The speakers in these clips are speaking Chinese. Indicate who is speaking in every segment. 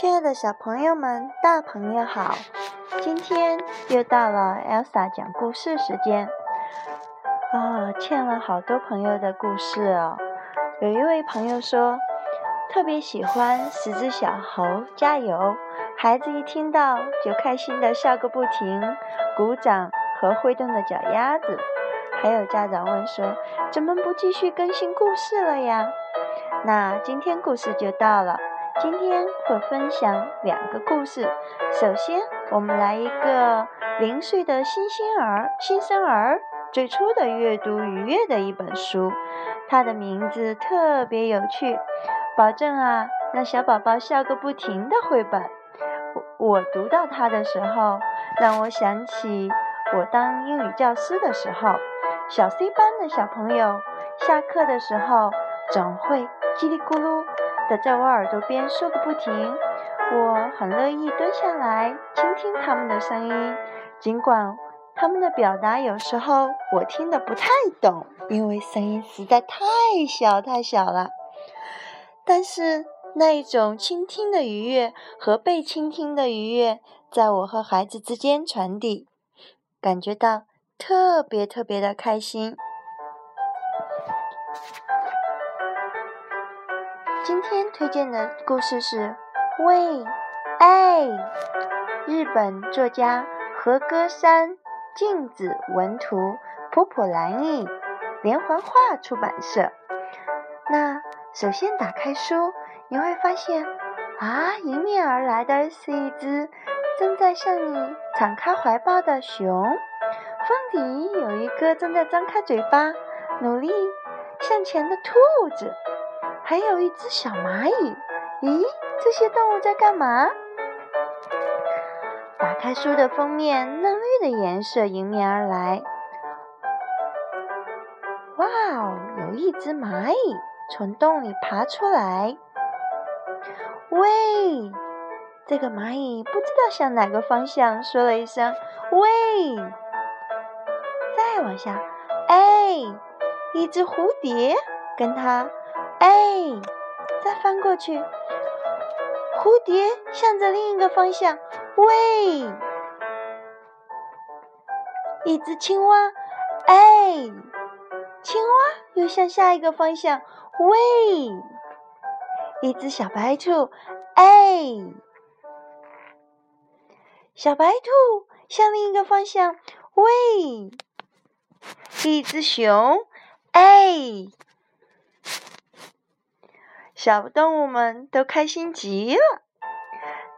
Speaker 1: 亲爱的小朋友们、大朋友好！今天又到了 Elsa 讲故事时间。啊，欠了好多朋友的故事哦。有一位朋友说，特别喜欢十只小猴加油，孩子一听到就开心的笑个不停，鼓掌和挥动的脚丫子。还有家长问说，怎么不继续更新故事了呀？那今天故事就到了。今天会分享两个故事。首先，我们来一个零岁的新星儿、新生儿最初的阅读愉悦的一本书，它的名字特别有趣，保证啊让小宝宝笑个不停的绘本。我我读到它的时候，让我想起我当英语教师的时候，小 C 班的小朋友下课的时候总会叽里咕噜。在我耳朵边说个不停，我很乐意蹲下来倾听他们的声音，尽管他们的表达有时候我听得不太懂，因为声音实在太小太小了。但是那一种倾听的愉悦和被倾听的愉悦，在我和孩子之间传递，感觉到特别特别的开心。今天推荐的故事是《喂爱》，日本作家和歌山静子文图，普普兰译，连环画出版社。那首先打开书，你会发现啊，迎面而来的是一只正在向你敞开怀抱的熊，封底有一个正在张开嘴巴努力向前的兔子。还有一只小蚂蚁，咦，这些动物在干嘛？打开书的封面，嫩绿的颜色迎面而来。哇哦，有一只蚂蚁从洞里爬出来。喂，这个蚂蚁不知道向哪个方向说了一声“喂”。再往下，哎，一只蝴蝶跟它。哎，再翻过去，蝴蝶向着另一个方向，喂，一只青蛙，哎，青蛙又向下一个方向，喂，一只小白兔，哎，小白兔向另一个方向，喂，一只熊，哎。小动物们都开心极了。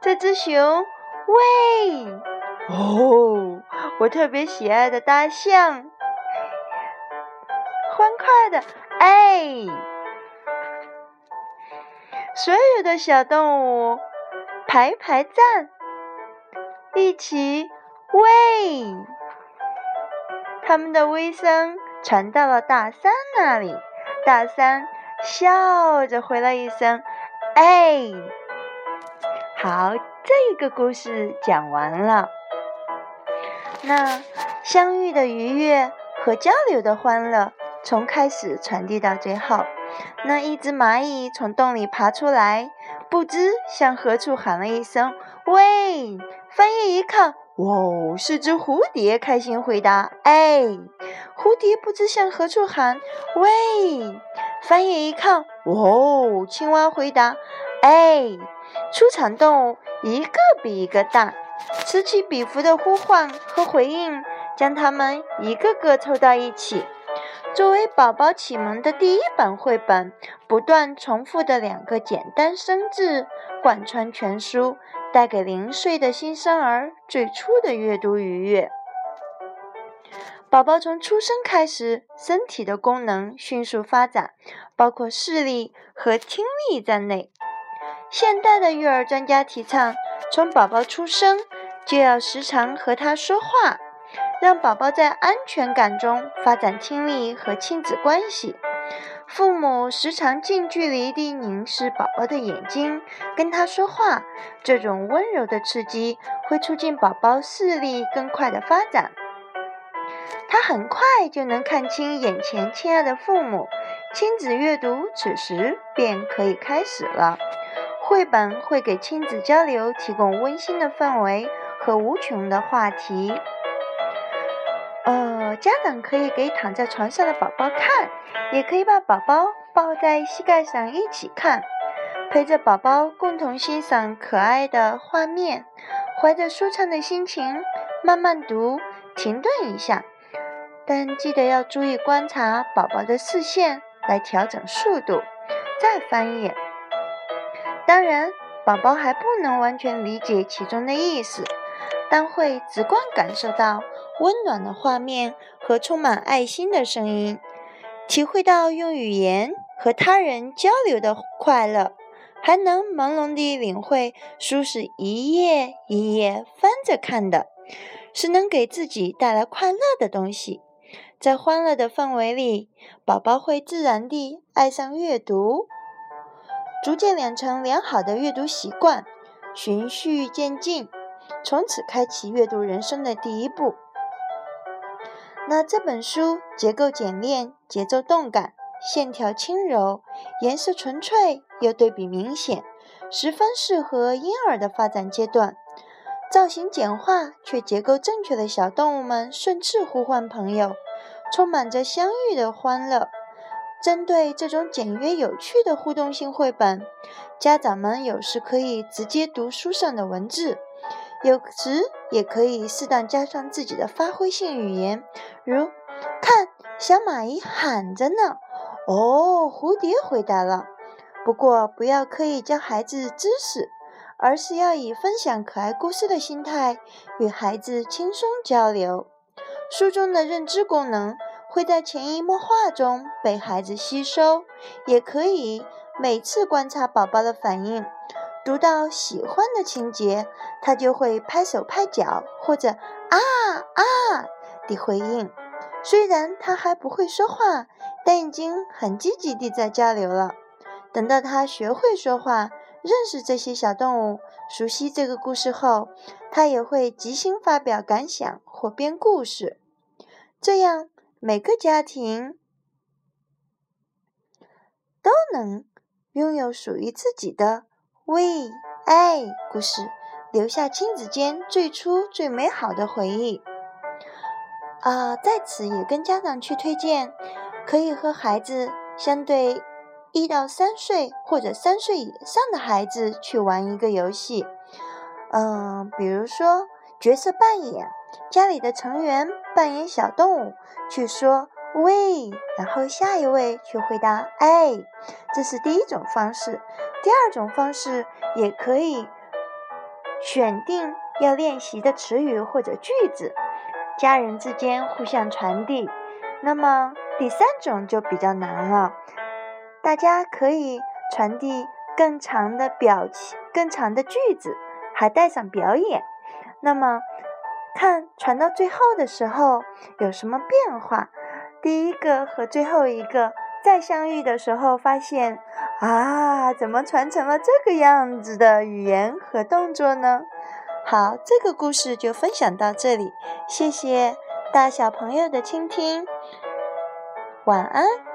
Speaker 1: 这只熊，喂！哦，我特别喜爱的大象，欢快的，哎！所有的小动物排排站，一起喂！他们的微声传到了大山那里，大山。笑着回了一声：“哎，好，这个故事讲完了。那相遇的愉悦和交流的欢乐，从开始传递到最后。那一只蚂蚁从洞里爬出来，不知向何处喊了一声：‘喂！’翻页一看，哇，是只蝴蝶，开心回答：‘哎！’蝴蝶不知向何处喊：‘喂！’翻页一看，哇哦，青蛙回答：“哎，出场动物一个比一个大，此起彼伏的呼唤和回应，将它们一个个凑到一起。作为宝宝启蒙的第一本绘本，不断重复的两个简单生字，贯穿全书，带给零岁的新生儿最初的阅读愉悦。”宝宝从出生开始，身体的功能迅速发展，包括视力和听力在内。现代的育儿专家提倡，从宝宝出生就要时常和他说话，让宝宝在安全感中发展听力和亲子关系。父母时常近距离地凝视宝宝的眼睛，跟他说话，这种温柔的刺激会促进宝宝视力更快的发展。他很快就能看清眼前亲爱的父母，亲子阅读此时便可以开始了。绘本会给亲子交流提供温馨的氛围和无穷的话题。呃，家长可以给躺在床上的宝宝看，也可以把宝宝抱在膝盖上一起看，陪着宝宝共同欣赏可爱的画面，怀着舒畅的心情慢慢读，停顿一下，但记得要注意观察宝宝的视线，来调整速度，再翻页。当然，宝宝还不能完全理解其中的意思，但会直观感受到。温暖的画面和充满爱心的声音，体会到用语言和他人交流的快乐，还能朦胧地领会书是一页一页翻着看的，是能给自己带来快乐的东西。在欢乐的氛围里，宝宝会自然地爱上阅读，逐渐养成良好的阅读习惯，循序渐进，从此开启阅读人生的第一步。那这本书结构简练，节奏动感，线条轻柔，颜色纯粹又对比明显，十分适合婴儿的发展阶段。造型简化却结构正确的小动物们顺势呼唤朋友，充满着相遇的欢乐。针对这种简约有趣的互动性绘本，家长们有时可以直接读书上的文字。有时也可以适当加上自己的发挥性语言，如看小蚂蚁喊着呢，哦，蝴蝶回答了。不过不要刻意教孩子知识，而是要以分享可爱故事的心态与孩子轻松交流。书中的认知功能会在潜移默化中被孩子吸收，也可以每次观察宝宝的反应。读到喜欢的情节，他就会拍手拍脚，或者啊啊的回应。虽然他还不会说话，但已经很积极地在交流了。等到他学会说话，认识这些小动物，熟悉这个故事后，他也会即兴发表感想或编故事。这样，每个家庭都能拥有属于自己的。喂，爱故事，留下亲子间最初最美好的回忆。啊，在此也跟家长去推荐，可以和孩子相对一到三岁或者三岁以上的孩子去玩一个游戏。嗯，比如说角色扮演，家里的成员扮演小动物，去说喂，然后下一位去回答哎，这是第一种方式。第二种方式也可以选定要练习的词语或者句子，家人之间互相传递。那么第三种就比较难了，大家可以传递更长的表情、更长的句子，还带上表演。那么看传到最后的时候有什么变化？第一个和最后一个。再相遇的时候，发现啊，怎么传成了这个样子的语言和动作呢？好，这个故事就分享到这里，谢谢大小朋友的倾听，晚安。